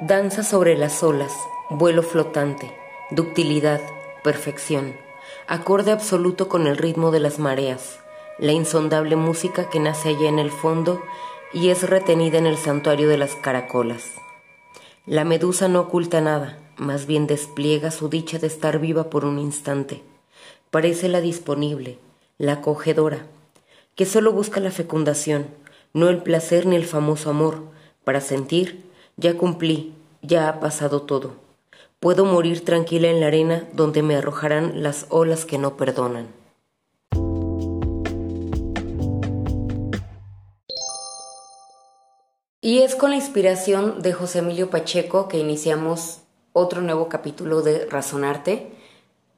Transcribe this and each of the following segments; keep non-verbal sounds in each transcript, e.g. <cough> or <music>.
Danza sobre las olas, vuelo flotante, ductilidad, perfección, acorde absoluto con el ritmo de las mareas, la insondable música que nace allá en el fondo y es retenida en el santuario de las caracolas. La medusa no oculta nada, más bien despliega su dicha de estar viva por un instante. Parece la disponible, la acogedora, que solo busca la fecundación, no el placer ni el famoso amor, para sentir, ya cumplí, ya ha pasado todo. Puedo morir tranquila en la arena donde me arrojarán las olas que no perdonan. Y es con la inspiración de José Emilio Pacheco que iniciamos otro nuevo capítulo de Razonarte.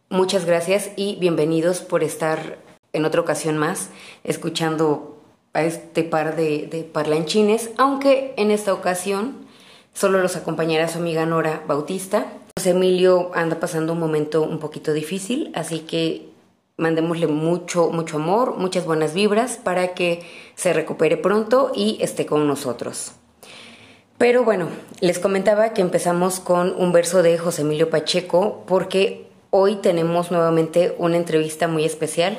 Muchas gracias y bienvenidos por estar en otra ocasión más escuchando a este par de, parlanchines, aunque en esta ocasión solo los acompañará su amiga Nora Bautista. José Emilio anda pasando un momento un poquito difícil, así que mandémosle mucho, mucho amor, muchas buenas vibras para que se recupere pronto y esté con nosotros. Pero bueno, les comentaba que empezamos con un verso de José Emilio Pacheco porque hoy tenemos nuevamente una entrevista muy especial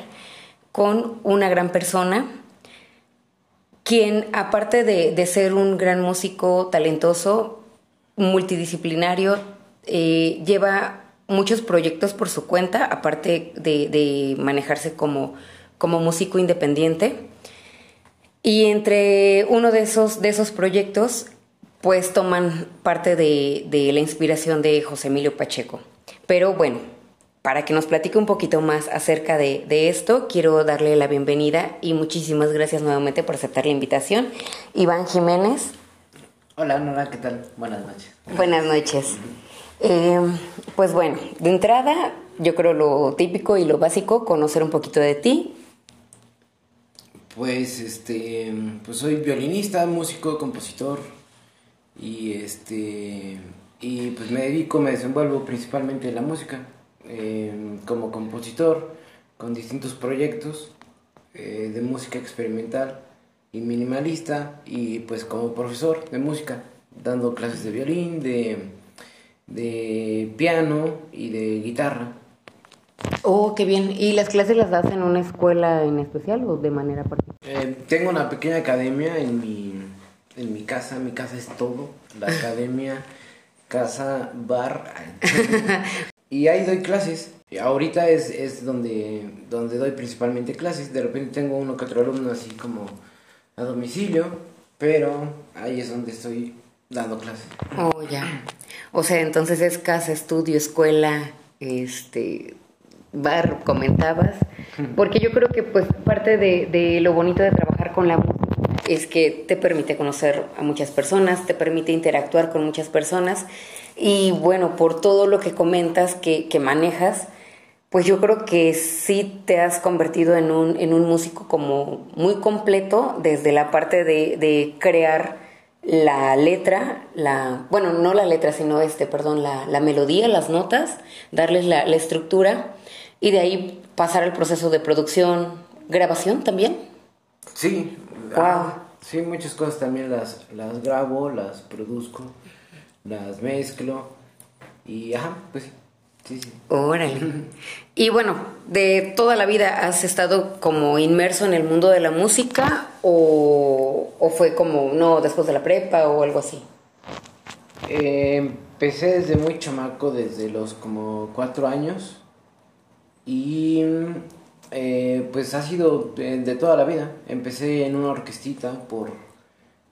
con una gran persona, quien aparte de, ser un gran músico talentoso, multidisciplinario, eh, lleva muchos proyectos por su cuenta, aparte de, manejarse como, como músico independiente. Y entre uno de esos, de esos proyectos, pues toman parte de, de la inspiración de José Emilio Pacheco. Pero bueno, para que nos platique un poquito más acerca de, esto, quiero darle la bienvenida y muchísimas gracias nuevamente por aceptar la invitación. Iván Jiménez. Hola, Nora, ¿qué tal? Buenas noches. Buenas noches. Eh, pues bueno, de entrada, yo creo lo típico y lo básico, conocer un poquito de ti. Pues, este, pues soy violinista, músico, compositor y este, y pues me dedico, me desenvuelvo principalmente en la música. Em, como compositor con distintos proyectos eh, de música experimental y minimalista y pues como profesor de música dando clases de violín, de, de piano y de guitarra. Oh, qué bien. ¿Y las clases las das en una escuela en especial o de manera particular? Eh, tengo una pequeña academia en mi, en mi casa. Mi casa es todo. La academia, casa, bar. <laughs> Y ahí doy clases. Ahorita es, es donde, donde doy principalmente clases. De repente tengo uno que otro alumno así como a domicilio, pero ahí es donde estoy dando clases. Oh, ya. O sea, entonces es casa, estudio, escuela, este, bar, comentabas. Porque yo creo que pues parte de, de lo bonito de trabajar con la música es que te permite conocer a muchas personas, te permite interactuar con muchas personas y bueno, por todo lo que comentas que, manejas, pues yo creo que sí te has convertido en un, en un músico como muy completo desde la parte de, crear la letra, la, bueno, no la letra, sino este, perdón, la, la melodía, las notas, darles la, la, estructura y de ahí pasar al proceso de producción, grabación también. Sí, wow. sí, muchas cosas también las, las grabo, las produzco las mezclo y ajá, pues sí. Sí, sí. Órale. Y bueno, ¿de toda la vida has estado como inmerso en el mundo de la música o, fue como, no, después de la prepa o algo así? Eh, empecé desde muy chamaco, desde los como cuatro años y eh, pues ha sido de, toda la vida. Empecé en una orquestita por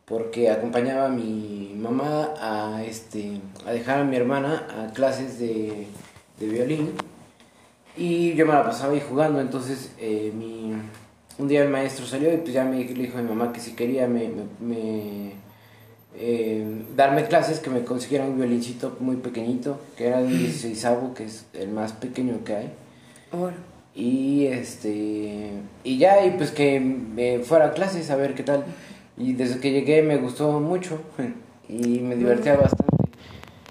porque acompañaba a mi mamá a, este, a dejar a mi hermana a clases de, violín y yo me la pasaba ahí jugando, entonces eh, mi, un día el maestro salió y pues ya me dijo a mi mamá que si quería me, eh, darme clases, que me consiguiera un violincito muy pequeñito, que era un 16 que es el más pequeño que hay. Y este y ya, y pues que me fuera a clases a ver qué tal. Y desde que llegué me gustó mucho <laughs> y me divertía bastante.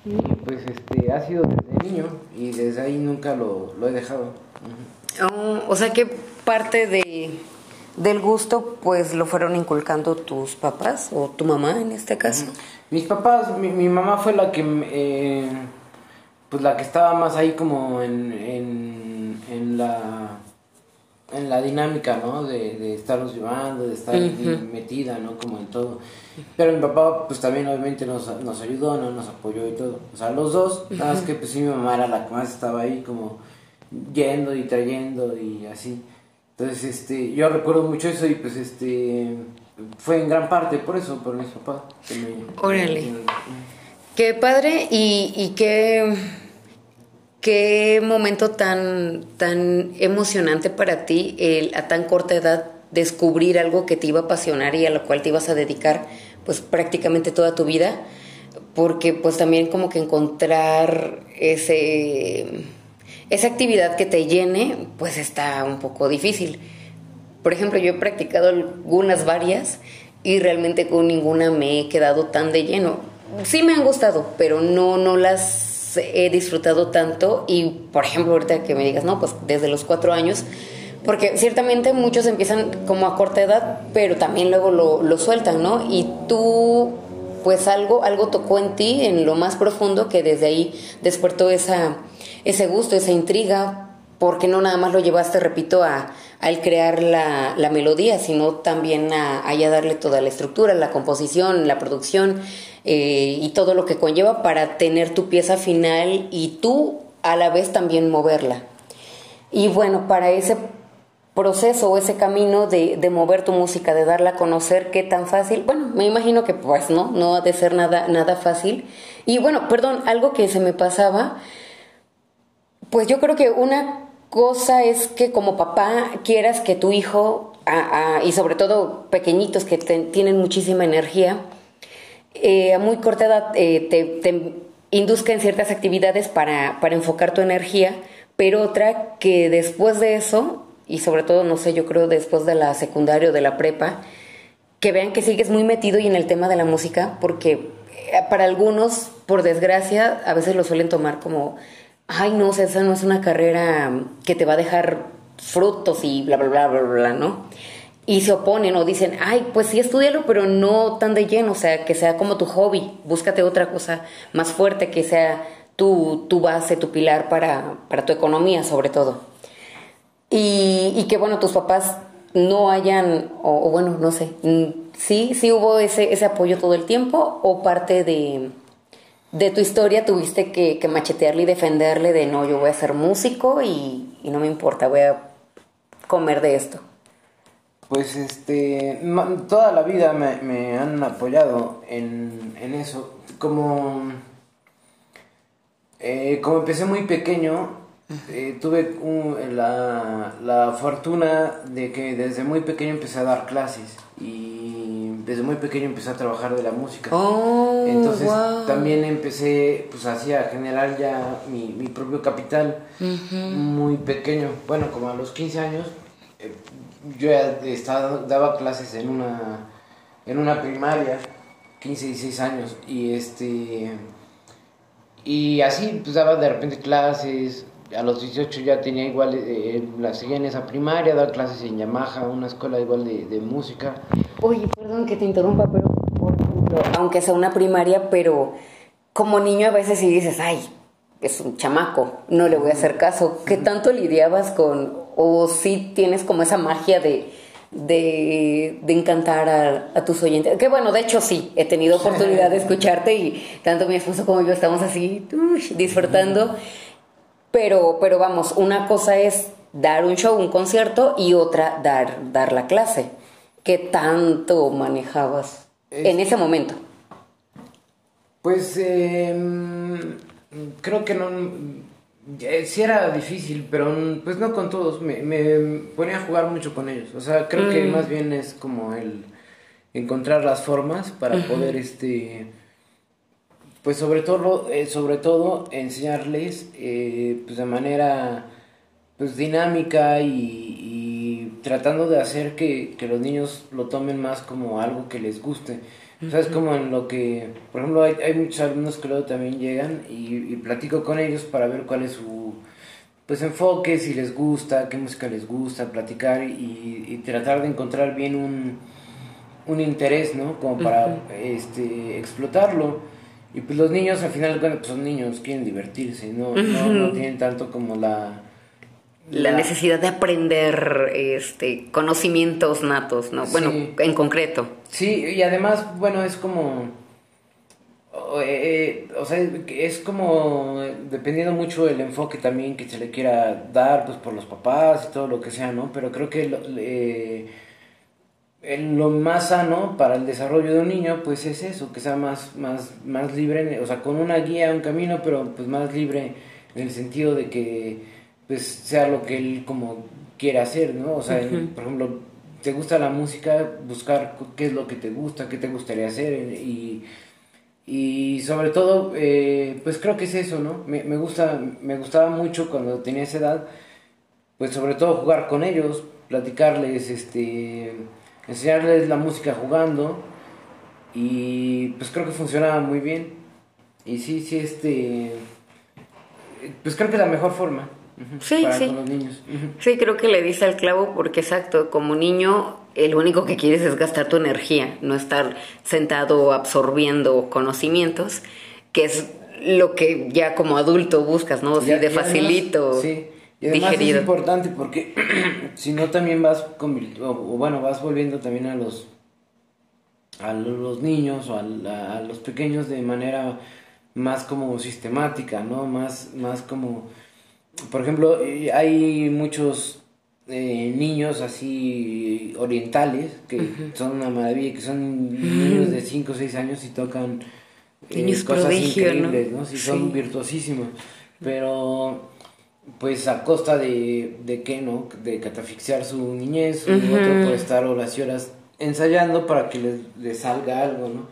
Y pues este, ha sido desde niño y desde ahí nunca lo, he dejado. Oh, o sea que parte de, del gusto, pues lo fueron inculcando tus papás o tu mamá en este caso. Mis papás, mi, mi mamá fue la que, eh, pues la que estaba más ahí como en, en, en la en la dinámica, ¿no? De, de estarnos llevando, de estar metida, ¿no? Como en todo. Pero mi papá, pues también obviamente nos, nos ayudó, ¿no? Nos apoyó y todo. O sea, los dos, nada más que pues sí mi mamá era la que más estaba ahí como yendo y trayendo y así. Entonces, este, yo recuerdo mucho eso y pues este, fue en gran parte por eso, por mis papás. Órale. Qué padre y, y qué qué momento tan, tan emocionante para ti a tan corta edad descubrir algo que te iba a apasionar y a lo cual te ibas a dedicar pues prácticamente toda tu vida porque pues también como que encontrar ese esa actividad que te llene pues está un poco difícil. Por ejemplo yo he practicado algunas varias y realmente con ninguna me he quedado tan de lleno. Sí me han gustado pero no no las he disfrutado tanto y, por ejemplo, ahorita que me digas, no, pues desde los cuatro años, porque ciertamente muchos empiezan como a corta edad, pero también luego lo, lo sueltan, ¿no? Y tú, pues algo, algo tocó en ti, en lo más profundo, que desde ahí despertó esa, ese gusto, esa intriga, porque no nada más lo llevaste, repito, a, al crear la, la melodía, sino también a, a, ya darle toda la estructura, la composición, la producción, eh, y todo lo que conlleva para tener tu pieza final y tú a la vez también moverla. Y bueno, para ese proceso o ese camino de, de, mover tu música, de darla a conocer, qué tan fácil. Bueno, me imagino que pues no, no ha de ser nada, nada fácil. Y bueno, perdón, algo que se me pasaba, pues yo creo que una cosa es que como papá quieras que tu hijo, y sobre todo pequeñitos que tienen muchísima energía, eh, a muy corta edad eh, te, induzca en ciertas actividades para, para enfocar tu energía, pero otra que después de eso, y sobre todo, no sé, yo creo después de la secundaria o de la prepa, que vean que sigues muy metido y en el tema de la música, porque eh, para algunos, por desgracia, a veces lo suelen tomar como, ay, no, esa no es una carrera que te va a dejar frutos y bla, bla, bla, bla, bla, ¿no? Y se oponen o dicen, ay, pues sí, estudialo, pero no tan de lleno, o sea, que sea como tu hobby, búscate otra cosa más fuerte, que sea tu, tu base, tu pilar para, para tu economía, sobre todo. Y, que, bueno, tus papás no hayan, o, bueno, no sé, sí, sí hubo ese, ese apoyo todo el tiempo, o parte de, de tu historia tuviste que, machetearle y defenderle de, no, yo voy a ser músico y no me importa, voy a comer de esto. Pues este, toda la vida me, me han apoyado en, en, eso. Como, eh, como empecé muy pequeño, eh, tuve un, la, la, fortuna de que desde muy pequeño empecé a dar clases y desde muy pequeño empecé a trabajar de la música. Oh, Entonces wow. también empecé pues así a generar ya mi, mi propio capital uh -huh. muy pequeño. Bueno, como a los 15 años. Eh, yo estaba, daba clases en una, en una primaria, 15, 16 años, y este, y así, pues daba de repente clases, a los 18 ya tenía igual, eh, la seguía en esa primaria, daba clases en Yamaha, una escuela igual de, de música. Oye, perdón que te interrumpa, pero, por ejemplo, aunque sea una primaria, pero como niño a veces sí dices, ay, es un chamaco, no le voy a hacer caso. ¿Qué tanto lidiabas con, o si tienes como esa magia de, de, de encantar a, a, tus oyentes? Que bueno, de hecho sí, he tenido oportunidad de escucharte y tanto mi esposo como yo estamos así uy, disfrutando. Pero, pero vamos, una cosa es dar un show, un concierto y otra dar, dar la clase. ¿Qué tanto manejabas es, en ese momento? Pues eh, creo que no sí era difícil, pero pues no con todos. Me, me, ponía a jugar mucho con ellos. O sea, creo mm. que más bien es como el encontrar las formas para uh -huh. poder, este, pues sobre todo, eh, sobre todo enseñarles eh, pues de manera pues dinámica y, y tratando de hacer que, que, los niños lo tomen más como algo que les guste. O sea, es como en lo que, por ejemplo, hay, hay muchos alumnos que luego también llegan y, y, platico con ellos para ver cuál es su, pues enfoque si les gusta, qué música les gusta, platicar y, tratar de encontrar bien un, un interés, ¿no? Como para este, explotarlo. Y pues los niños al final, bueno, pues son niños, quieren divertirse, ¿no? no, tienen tanto como la, la... necesidad de aprender este, conocimientos natos, ¿no? Bueno, en concreto. Sí, y además, bueno, es como eh, o sea, es como dependiendo mucho el enfoque también que se le quiera dar, pues por los papás y todo lo que sea, ¿no? Pero creo que lo, lo más sano para el desarrollo de un niño, pues es eso, que sea más, más, más libre, o sea, con una guía, un camino, pero pues más libre en el sentido de que pues sea lo que él como quiera hacer, ¿no? O sea, por ejemplo, te gusta la música, buscar qué es lo que te gusta, qué te gustaría hacer y y sobre todo, eh, pues creo que es eso, ¿no? Me, me, gusta, me gustaba mucho cuando tenía esa edad, pues sobre todo jugar con ellos, platicarles, este, enseñarles la música jugando y pues creo que funcionaba muy bien. Y sí, sí, este, pues creo que es la mejor forma. Sí, sí. los niños. Sí, creo que le dice al clavo porque exacto, como niño el único que quieres es gastar tu energía, no estar sentado absorbiendo conocimientos, que es lo que ya como adulto buscas, ¿no? Sí, de facilito. sí. Y además es importante porque <clears throat> si no también vas o, bueno, vas volviendo también a los a los niños o a, a, los pequeños de manera más como sistemática, ¿no? Más más como por ejemplo, hay muchos eh, niños así orientales que son una maravilla, que son <laughs> niños de 5 o 6 años y tocan eh, cosas increíbles, ¿no? Sí, son virtuosísimos, pero pues a costa de, de qué, ¿no? De catafixiar su niñez, uh otro puede estar horas y horas ensayando para que les, salga algo, ¿no?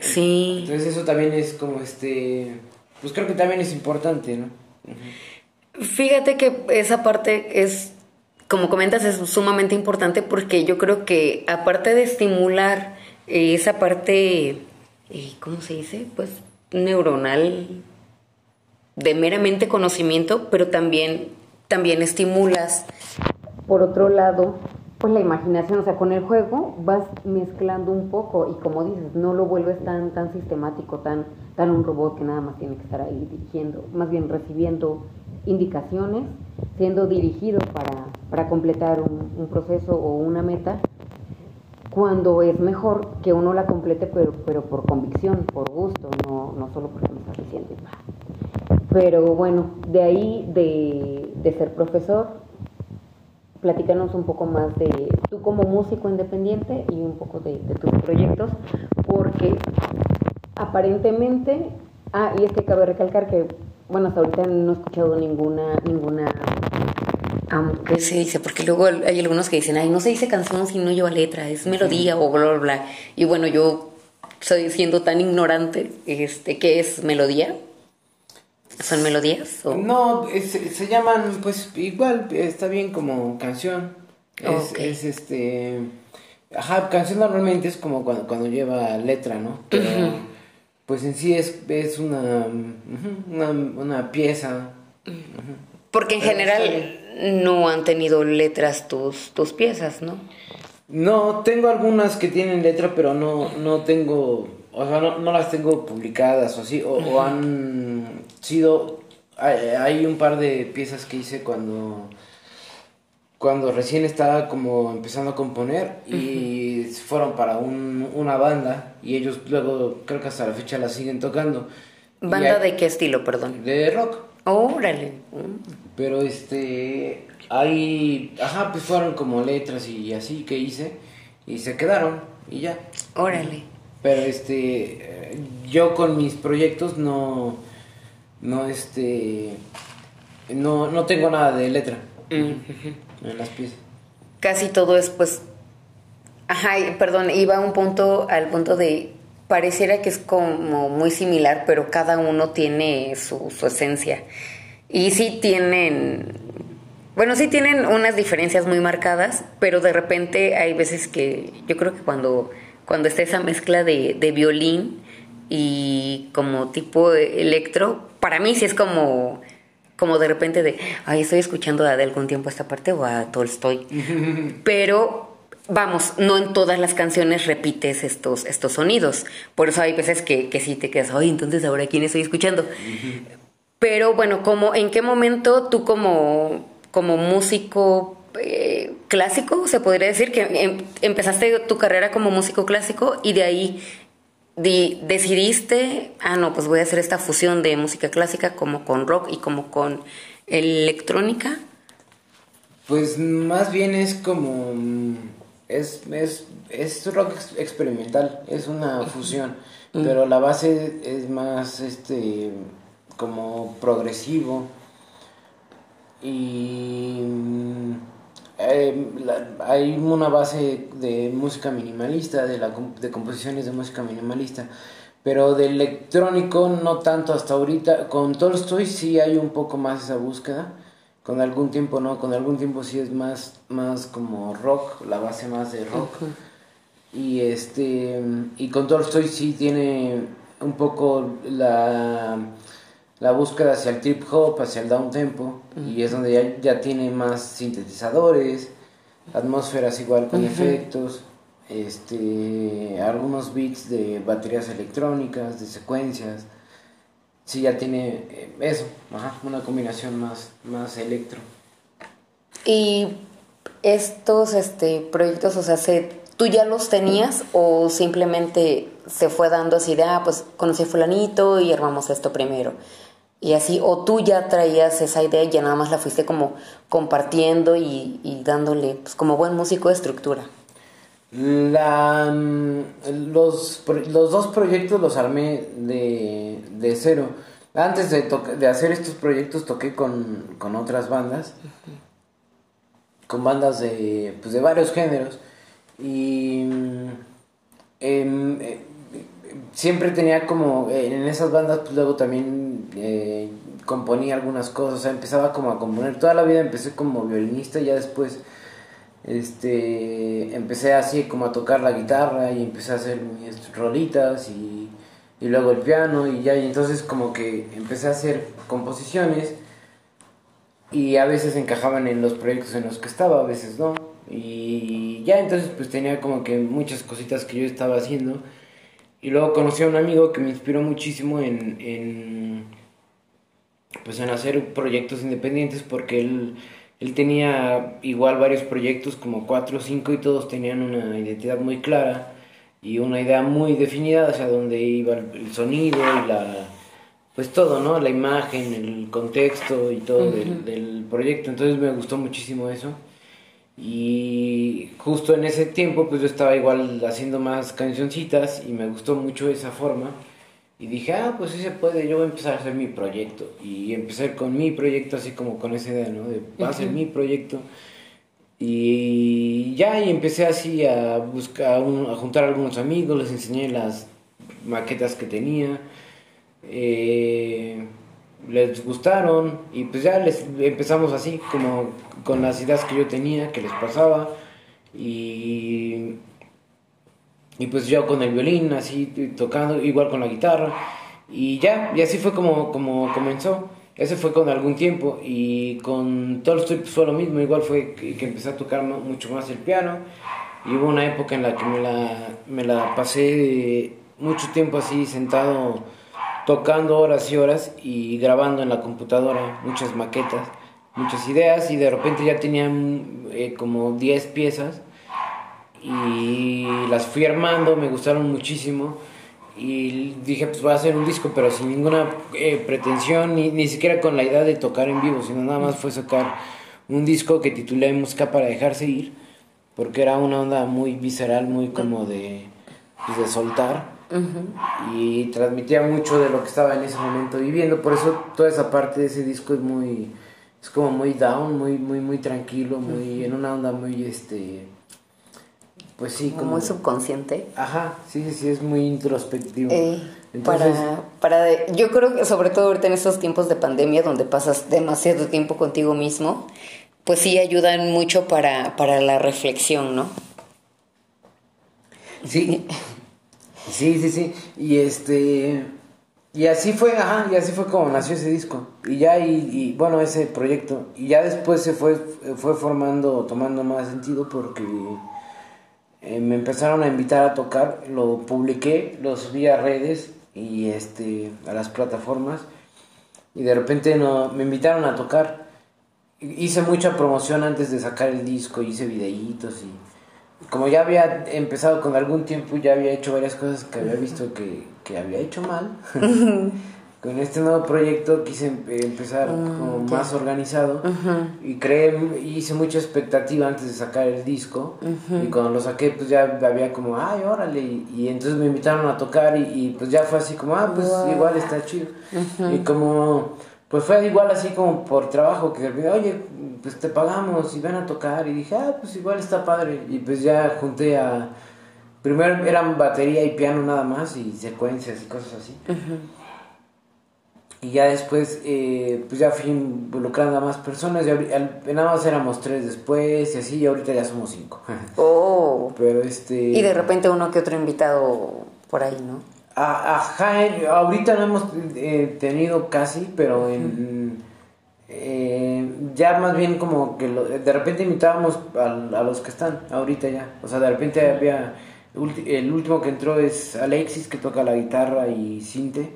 Sí. Entonces eso también es como este, pues creo que también es importante, ¿no? Fíjate que esa parte es como comentas, es sumamente importante porque yo creo que aparte de estimular eh, esa parte, eh, ¿cómo se dice? Pues neuronal de meramente conocimiento, pero también, también estimulas, por otro lado, pues la imaginación, o sea, con el juego vas mezclando un poco y como dices, no lo vuelves tan, tan sistemático, tan, tan un robot que nada más tiene que estar ahí dirigiendo, más bien recibiendo indicaciones, siendo dirigido para, para completar un, proceso o una meta, cuando es mejor que uno la complete, pero, pero por convicción, por gusto, no, no solo porque me está diciendo. Pero bueno, de ahí de, de ser profesor, platícanos un poco más de tú como músico independiente y un poco de, de tus proyectos, porque aparentemente, ah, y es que cabe recalcar que bueno, hasta ahorita no he escuchado ninguna, ninguna, ¿qué se dice? Porque luego hay algunos que dicen, ay, no se dice canción si no lleva letra, es melodía o bla, bla, bla. Y bueno, yo estoy siendo tan ignorante, este, ¿qué es melodía? ¿Son melodías? No, se llaman, pues igual, está bien como canción. Es, este... Ajá, canción normalmente es como cuando, cuando lleva letra, ¿no? Pues en sí es, es una, una, pieza. Porque en general no han tenido letras tus, tus piezas, ¿no? No, tengo algunas que tienen letra, pero no, no tengo, o sea, no, las tengo publicadas o así, o, han sido, hay, un par de piezas que hice cuando cuando recién estaba como empezando a componer y fueron para un, una banda y ellos luego creo que hasta la fecha la siguen tocando. ¿Banda de qué estilo, perdón? De rock. Órale. Pero este, ahí, ajá, pues fueron como letras y así que hice y se quedaron y ya. Órale. Pero este, yo con mis proyectos no, no este, no, no tengo nada de letra en las piezas. Casi todo es pues... Ajá, perdón, iba a un punto, al punto de... Pareciera que es como muy similar, pero cada uno tiene su, su esencia. Y sí tienen... Bueno, sí tienen unas diferencias muy marcadas, pero de repente hay veces que yo creo que cuando, cuando está esa mezcla de, de violín y como tipo electro, para mí sí es como como de repente de, ay, estoy escuchando de algún tiempo esta parte o a Tolstoy. <laughs> Pero vamos, no en todas las canciones repites estos, estos sonidos. Por eso hay veces que, que sí te quedas, ay, entonces ahora quién estoy escuchando. <laughs> Pero bueno, como, ¿en qué momento tú como, como músico eh, clásico, se podría decir que em, empezaste tu carrera como músico clásico y de ahí decidiste, ah, no, pues voy a hacer esta fusión de música clásica como con rock y como con electrónica? Pues más bien es como, es, es, es rock experimental, es una fusión, pero la base es más, este, como progresivo y eh, hay una base de música minimalista, de, la, de composiciones de música minimalista, pero de electrónico no tanto hasta ahorita. Con Tolstoy sí hay un poco más esa búsqueda, con algún tiempo no, con algún tiempo sí es más, más como rock, la base más de rock. Y este y con Tolstoy sí tiene un poco la la búsqueda hacia el trip hop, hacia el down tempo, y es donde ya, ya, tiene más sintetizadores, atmósferas igual con efectos, este, algunos beats de baterías electrónicas, de secuencias. Sí, ya tiene eh, eso, una combinación más, más electro. Y estos este, proyectos, o sea, se, ¿tú ya los tenías o simplemente se fue dando así de, ah, pues conocí a fulanito y armamos esto primero? Y así, o tú ya traías esa idea y ya nada más la fuiste como compartiendo y, dándole, pues como buen músico de estructura. La, mm, los, los dos proyectos los armé de, de cero. Antes de, de hacer estos proyectos toqué con, con otras bandas, con bandas de, pues de varios géneros. Y mm, em, eh, siempre tenía como, en esas bandas, pues luego también eh, componía algunas cosas, o sea, empezaba como a componer. Toda la vida empecé como violinista, y ya después este empecé así como a tocar la guitarra y empecé a hacer mis rolitas y, y luego el piano y ya, y entonces como que empecé a hacer composiciones y a veces encajaban en los proyectos en los que estaba, a veces no. Y ya entonces pues tenía como que muchas cositas que yo estaba haciendo y luego conocí a un amigo que me inspiró muchísimo en, en, pues en hacer proyectos independientes porque él, él tenía igual varios proyectos, como cuatro o cinco, y todos tenían una identidad muy clara y una idea muy definida hacia dónde iba el, sonido y la pues todo, ¿no? La imagen, el contexto y todo del, del proyecto. Entonces me gustó muchísimo eso. Y justo en ese tiempo, pues yo estaba igual haciendo más cancioncitas y me gustó mucho esa forma. Y dije, ah, pues sí se puede, yo voy a empezar a hacer mi proyecto. Y empecé con mi proyecto, así como con esa idea, ¿no? De, va a ser mi proyecto. Y ya, y empecé así a buscar, a juntar a algunos amigos, les enseñé las maquetas que tenía. Eh, les gustaron y pues ya les empezamos así como con las ideas que yo tenía, que les pasaba y, y pues yo con el violín así tocando, igual con la guitarra y ya, y así fue como, como comenzó. Ese fue con algún tiempo y con Tolstoy pues fue lo mismo, igual fue que, empecé a tocar mucho más el piano y hubo una época en la que me la, me la pasé mucho tiempo así sentado tocando horas y horas y grabando en la computadora muchas maquetas, muchas ideas y de repente ya tenían eh, como 10 piezas y las fui armando, me gustaron muchísimo y dije pues voy a hacer un disco pero sin ninguna eh, pretensión ni, ni siquiera con la idea de tocar en vivo, sino nada más fue sacar un disco que titulé Música para dejarse ir porque era una onda muy visceral, muy como de, pues, de soltar y transmitía mucho de lo que estaba en ese momento viviendo. Por eso toda esa parte de ese disco es muy, es como muy down, muy, muy, muy tranquilo, muy en una onda muy, este, pues sí, como, muy subconsciente. Ajá, sí, sí, sí, es muy introspectivo. Eh, para, para, yo creo que sobre todo ahorita en estos tiempos de pandemia donde pasas demasiado tiempo contigo mismo, pues sí ayudan mucho para, para la reflexión, ¿no? Sí. <laughs> Sí, sí, sí. Y este. Y así fue, ajá, y así fue como nació ese disco. Y ya, y, bueno, ese proyecto. Y ya después se fue, fue formando, tomando más sentido porque eh, me empezaron a invitar a tocar, lo publiqué, lo subí a redes y este, a las plataformas. Y de repente no, me invitaron a tocar. Hice mucha promoción antes de sacar el disco, hice videitos y como ya había empezado con algún tiempo, ya había hecho varias cosas que había visto que, que había hecho mal. con este nuevo proyecto quise em, empezar mm, como más organizado y creé, hice mucha expectativa antes de sacar el disco y cuando lo saqué pues ya había como, ay, órale, y, entonces me invitaron a tocar y, pues ya fue así como, ah, pues igual está chido. Y como, pues fue igual así como por trabajo que oye, pues te pagamos y ven a tocar. Y dije, ah, pues igual está padre. Y pues ya junté a... Primero eran batería y piano nada más y secuencias y cosas así. Y ya después, eh, pues ya fui involucrando a más personas. Y nada más éramos tres después y así, y ahorita ya somos cinco. Oh. <laughs> Pero este... Y de repente uno que otro invitado por ahí, ¿no? Ajá, ahorita no hemos eh, tenido casi, pero en... Eh, ya más bien como que de repente invitábamos a, los que están ahorita ya. O sea, de repente había... El último que entró es Alexis, que toca la guitarra y cinte.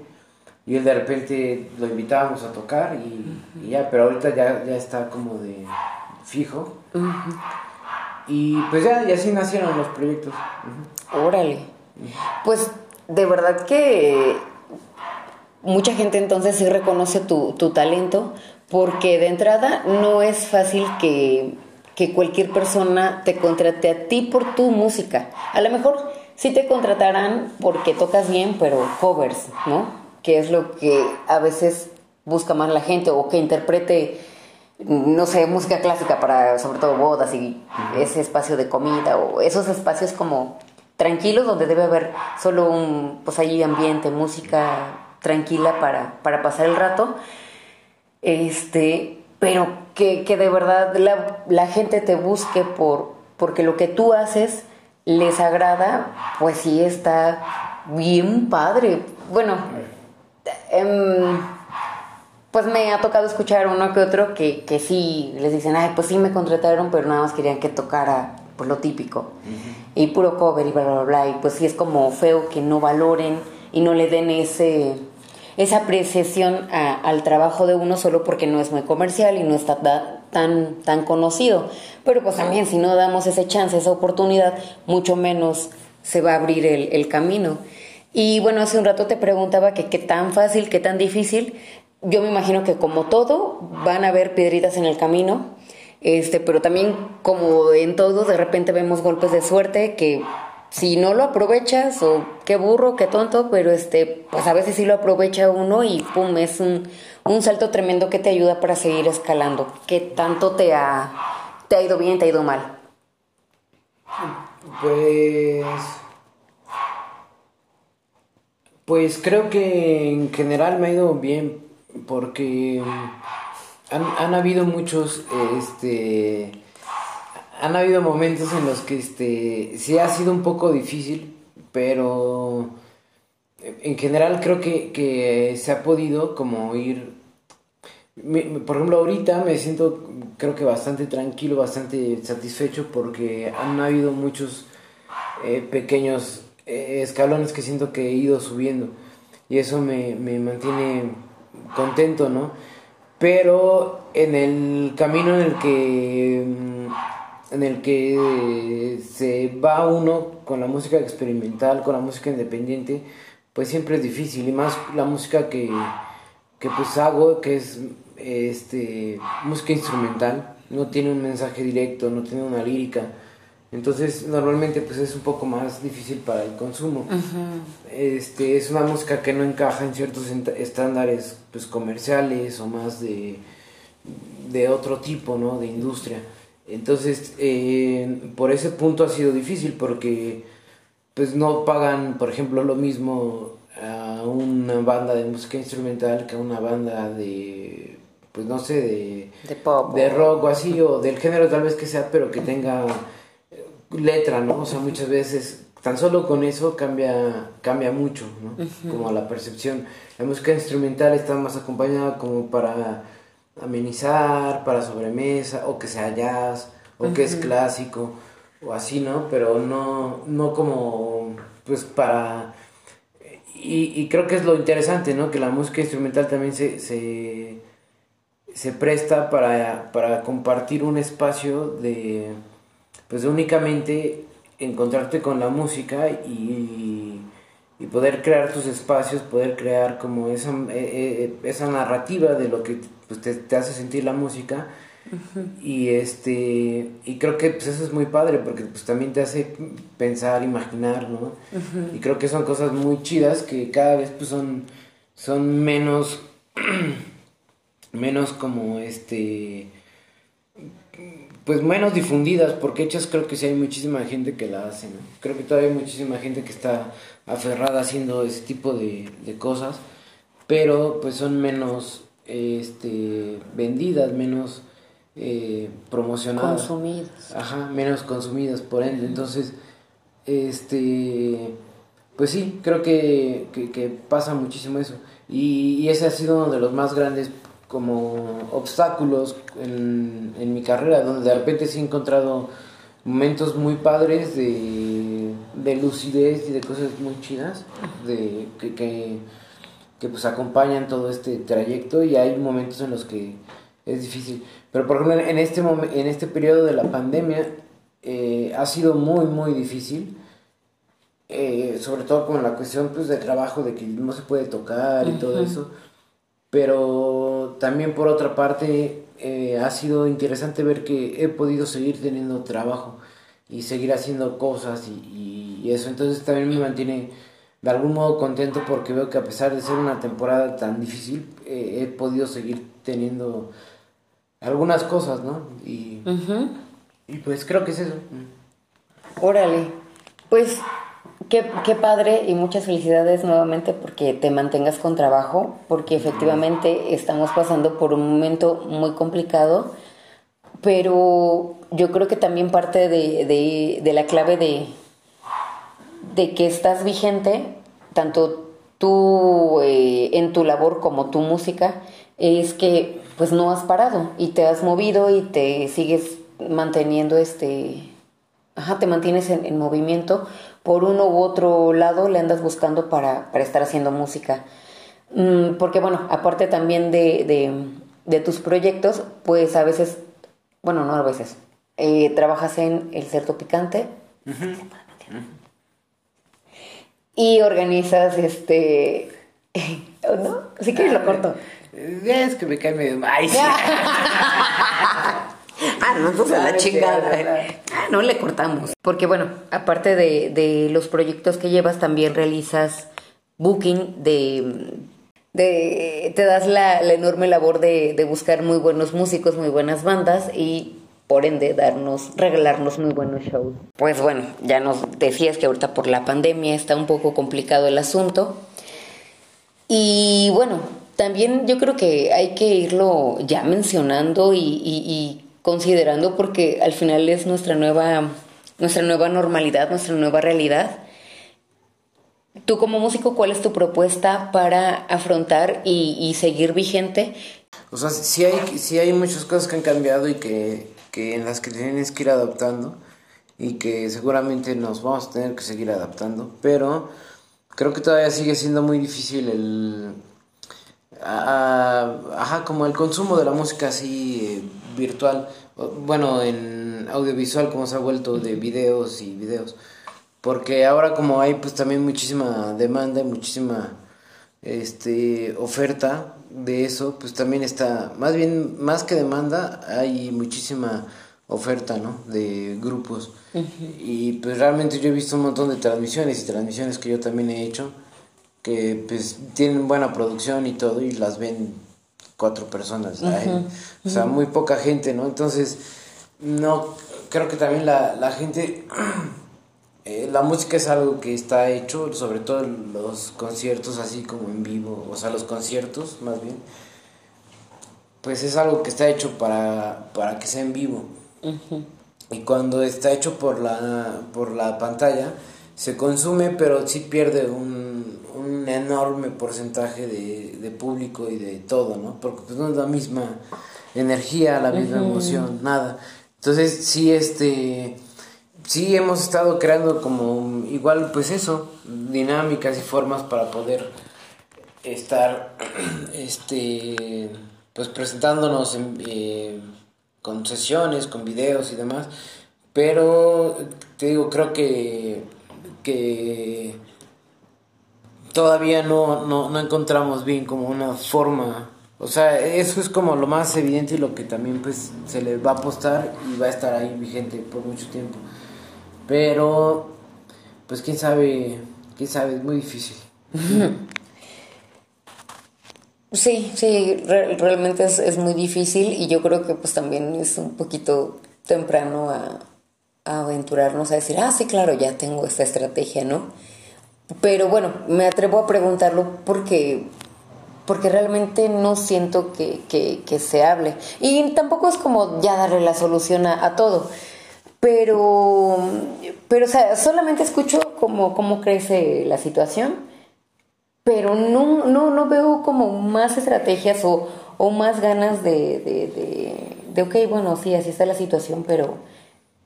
Y él de repente lo invitábamos a tocar y, ya, pero ahorita ya, ya está como de fijo. Y pues ya, y así nacieron los proyectos. Órale. Pues de verdad que mucha gente entonces sí reconoce tu, tu talento, porque de entrada no es fácil que, cualquier persona te contrate a ti por tu música. A lo mejor sí te contratarán porque tocas bien, pero covers, ¿no? Que es lo que a veces busca más la gente o que interprete, no sé, música clásica para sobre todo bodas y ese espacio de comida o esos espacios como tranquilos donde debe haber solo un, pues ahí ambiente, música tranquila para, para pasar el rato este, pero que, de verdad la, gente te busque por, porque lo que tú haces les agrada, pues sí está bien padre. Bueno, em, pues me ha tocado escuchar uno que otro que, que sí les dicen, ay, pues sí me contrataron, pero nada más querían que tocara pues lo típico. Y puro cover y bla, bla, bla. Y pues sí es como feo que no valoren y no le den ese esa apreciación al trabajo de uno solo porque no es muy comercial y no está tan, tan conocido. Pero pues también si no damos ese chance, esa oportunidad, mucho menos se va a abrir el, camino. Y bueno, hace un rato te preguntaba que qué tan fácil, qué tan difícil. Yo me imagino que como todo, van a haber piedritas en el camino. Este, pero también como en todo, de repente vemos golpes de suerte que si no lo aprovechas, o qué burro, qué tonto, pero este, pues a veces sí lo aprovecha uno y pum, es un, un salto tremendo que te ayuda para seguir escalando. ¿Qué tanto te ha, te ha ido bien, te ha ido mal? Pues. Pues creo que en general me ha ido bien, porque han, han habido muchos, este han habido momentos en los que este sí ha sido un poco difícil, pero en general creo que, se ha podido como ir... por ejemplo, ahorita me siento creo que bastante tranquilo, bastante satisfecho porque han habido muchos eh, pequeños eh, escalones que siento que he ido subiendo y eso me, me mantiene contento, ¿no? Pero en el camino en el que en el que se va uno con la música experimental, con la música independiente, pues siempre es difícil y más la música que, que pues hago, que es este música instrumental, no tiene un mensaje directo, no tiene una lírica. Entonces, normalmente pues es un poco más difícil para el consumo. Este es una música que no encaja en ciertos estándares pues comerciales o más de de otro tipo, ¿no? De industria. Entonces, eh, por ese punto ha sido difícil porque pues no pagan, por ejemplo, lo mismo a una banda de música instrumental que a una banda de, pues no sé, de, de pop. De rock o así, o del género tal vez que sea, pero que tenga letra, ¿no? O sea, muchas veces tan solo con eso cambia, cambia mucho, ¿no? Como la percepción. La música instrumental está más acompañada como para amenizar, para sobremesa, o que sea jazz, o que es clásico, o así, ¿no? Pero no, no como, pues para... Y, y creo que es lo interesante, ¿no? Que la música instrumental también se, se, se presta para, para compartir un espacio de, pues únicamente encontrarte con la música y, y poder crear tus espacios, poder crear como esa, eh, eh, esa narrativa de lo que pues, te, hace sentir la música. Y este y creo que pues, eso es muy padre porque pues también te hace pensar, imaginar, ¿no? Y creo que son cosas muy chidas que cada vez pues son son menos <clears throat> menos como este pues menos difundidas, porque hechas creo que sí hay muchísima gente que la hace, ¿no? Creo que todavía hay muchísima gente que está aferrada haciendo ese tipo de, cosas, pero pues son menos este, vendidas, menos eh, promocionadas. Consumidas. Ajá, menos consumidas, por ende. Entonces, este, pues sí, creo que, que, pasa muchísimo eso. Y, y, ese ha sido uno de los más grandes como obstáculos en, en, mi carrera, donde de repente sí he encontrado momentos muy padres de, de lucidez y de cosas muy chidas, de, que, que, que, pues acompañan todo este trayecto y hay momentos en los que es difícil. Pero por ejemplo en este, en este periodo de la pandemia eh, ha sido muy muy difícil. Eh, sobre todo con la cuestión pues de trabajo de que no se puede tocar y todo eso pero también por otra parte eh, ha sido interesante ver que he podido seguir teniendo trabajo y seguir haciendo cosas y, eso entonces también me mantiene de algún modo contento porque veo que a pesar de ser una temporada tan difícil eh, he podido seguir teniendo algunas cosas, ¿no? Y, y pues creo que es eso. Órale, pues Qué, qué, padre y muchas felicidades nuevamente porque te mantengas con trabajo, porque efectivamente estamos pasando por un momento muy complicado, pero yo creo que también parte de, de, de la clave de, de que estás vigente, tanto tú eh, en tu labor como tu música, es que pues no has parado y te has movido y te sigues manteniendo este, ajá, te mantienes en, en movimiento por uno u otro lado le andas buscando para, estar haciendo música. Mm, porque bueno, aparte también de, tus proyectos, pues a veces, bueno, no a veces, eh, trabajas en el cerdo picante. Y organizas este... <laughs> ¿No? Si quieres lo corto. Es que me cae medio... <laughs> ¡Ay, Ah, no, entonces la chingada. Ah, no le cortamos. Porque bueno, aparte de, los proyectos que llevas, también realizas booking de... de te das la, enorme labor de, de buscar muy buenos músicos, muy buenas bandas y por ende darnos, regalarnos muy buenos shows. Pues bueno, ya nos decías que ahorita por la pandemia está un poco complicado el asunto. Y bueno, también yo creo que hay que irlo ya mencionando y considerando porque al final es nuestra nueva, nuestra nueva normalidad, nuestra nueva realidad. Tú como músico, ¿cuál es tu propuesta para afrontar y, seguir vigente? O sea, sí hay, sí hay muchas cosas que han cambiado y que, que en las que tienes que ir adaptando y que seguramente nos vamos a tener que seguir adaptando, pero creo que todavía sigue siendo muy difícil el... ajá, como el consumo de la música así eh, virtual, bueno, en audiovisual como se ha vuelto de videos y videos, porque ahora como hay pues también muchísima demanda y muchísima este oferta de eso, pues también está, más bien, más que demanda, hay muchísima oferta, ¿no? De grupos. Y pues realmente yo he visto un montón de transmisiones y transmisiones que yo también he hecho, que pues tienen buena producción y todo y las ven cuatro personas, o sea, muy poca gente, ¿no? Entonces, no, creo que también la, la gente, <clears throat> eh, la música es algo que está hecho, sobre todo los conciertos así como en vivo, o sea, los conciertos más bien, pues es algo que está hecho para, para que sea en vivo. Y cuando está hecho por la, por la pantalla, se consume, pero sí pierde un, un enorme porcentaje de, de, público y de todo, ¿no? Porque pues, no es la misma energía, la misma emoción, nada. Entonces, sí, este, sí hemos estado creando como igual, pues eso, dinámicas y formas para poder estar, <clears throat> este, pues presentándonos eh, con sesiones, con videos y demás. Pero, te digo, creo que, que todavía no, no, no encontramos bien como una forma o sea, eso es como lo más evidente y lo que también pues se le va a apostar y va a estar ahí vigente por mucho tiempo. Pero, pues quién sabe, quién sabe, es muy difícil. <laughs> Sí, sí, realmente es, es, muy difícil y yo creo que pues también es un poquito temprano a, a aventurarnos a decir, ah, sí, claro, ya tengo esta estrategia, ¿no? Pero bueno, me atrevo a preguntarlo porque porque realmente no siento que, que, se hable. Y tampoco es como ya darle la solución a, todo. Pero, pero, o sea, solamente escucho cómo, cómo crece la situación, pero no, no, no veo como más estrategias o, o más ganas de, de, de, de, ok, bueno, sí, así está la situación, pero,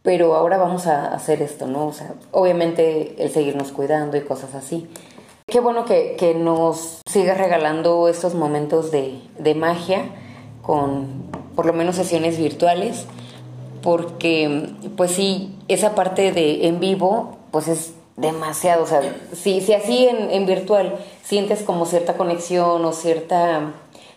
pero ahora vamos a hacer esto, ¿no? O sea, obviamente el seguirnos cuidando y cosas así. Qué bueno que, que nos sigas regalando estos momentos de, de, magia con por lo menos sesiones virtuales, porque pues sí, esa parte de en vivo pues es demasiado, o sea, si, si así en, en virtual sientes como cierta conexión o cierta,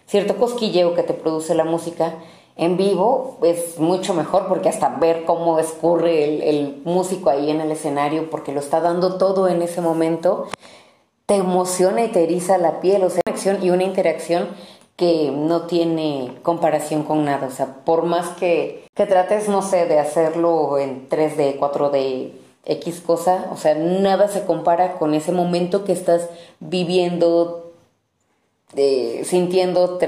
cierto cosquilleo que te produce la música, en vivo es mucho mejor porque hasta ver cómo escurre el, músico ahí en el escenario porque lo está dando todo en ese momento te emociona y te eriza la piel, o sea, una acción y una interacción que no tiene comparación con nada, o sea, por más que, que trates, no sé, de hacerlo en 3D, 4D, X cosa, o sea, nada se compara con ese momento que estás viviendo, eh, sintiendo,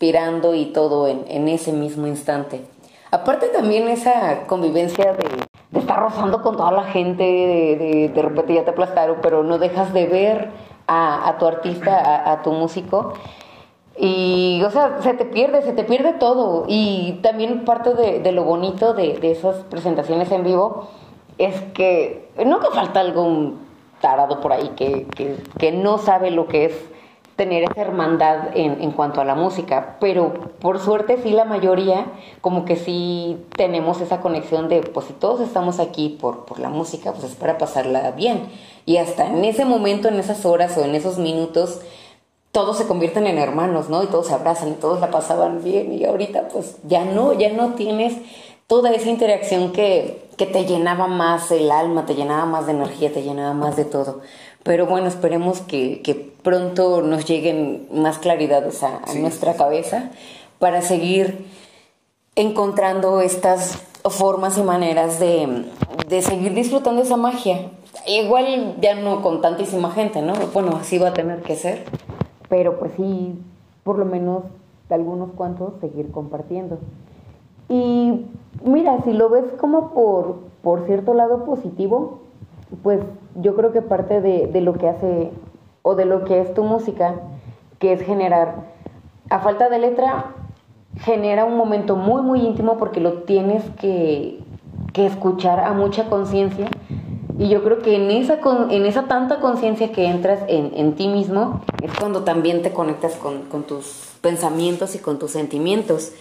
transpirando y todo en, en ese mismo instante. Aparte también esa convivencia de, de estar rozando con toda la gente, de, de, repente ya te aplastaron, pero no dejas de ver a, a tu artista, a, tu músico. Y, o sea, se te pierde, se te pierde todo. Y también parte de, de lo bonito de, de, esas presentaciones en vivo es que nunca falta algún tarado por ahí que, que, que no sabe lo que es tener esa hermandad en, en, cuanto a la música, pero por suerte sí la mayoría como que sí tenemos esa conexión de, pues si todos estamos aquí por, por la música, pues es para pasarla bien. Y hasta en ese momento, en esas horas o en esos minutos, todos se convierten en hermanos, ¿no? Y todos se abrazan y todos la pasaban bien y ahorita pues ya no, ya no tienes toda esa interacción que, que te llenaba más el alma, te llenaba más de energía, te llenaba más de todo. Pero bueno, esperemos que, que pronto nos lleguen más claridades a, nuestra cabeza para seguir encontrando estas formas y maneras de, de, seguir disfrutando esa magia. Igual ya no con tantísima gente, ¿no? Bueno, así va a tener que ser, pero pues sí, por lo menos algunos cuantos seguir compartiendo. Y mira, si lo ves como por, por cierto lado positivo, pues yo creo que parte de, de, lo que hace o de lo que es tu música, que es generar, a falta de letra, genera un momento muy, muy íntimo porque lo tienes que, que escuchar a mucha conciencia. Y yo creo que en esa, en esa tanta conciencia que entras en, en, ti mismo es cuando también te conectas con, con tus pensamientos y con tus sentimientos.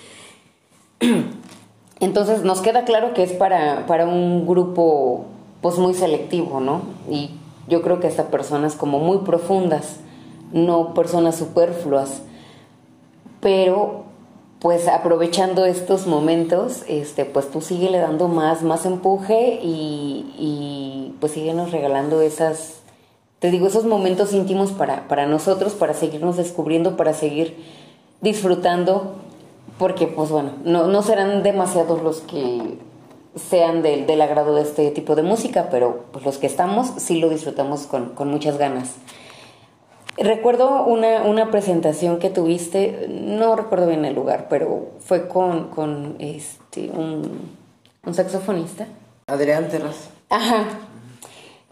<clears throat> Entonces nos queda claro que es para, para un grupo pues muy selectivo, ¿no? Y yo creo que hasta personas como muy profundas, no personas superfluas. Pero pues aprovechando estos momentos, este, pues tú sigue le dando más, más empuje y, pues síguenos regalando esas, te digo, esos momentos íntimos para, para nosotros, para seguirnos descubriendo, para seguir disfrutando, porque pues bueno, no, no serán demasiados los que sean del, del, agrado de este tipo de música, pero pues los que estamos sí lo disfrutamos con, con muchas ganas. Recuerdo una, una, presentación que tuviste, no recuerdo bien el lugar, pero fue con, con este, un, un saxofonista. Adrián Terras. Ajá.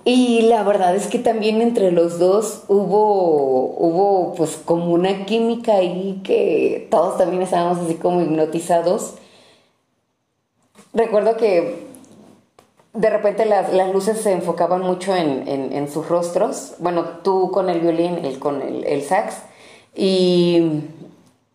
Y la verdad es que también entre los dos hubo, hubo pues como una química ahí que todos también estábamos así como hipnotizados. Recuerdo que de repente las, luces se enfocaban mucho en, sus rostros. Bueno, tú con el violín, él con el, sax. Y,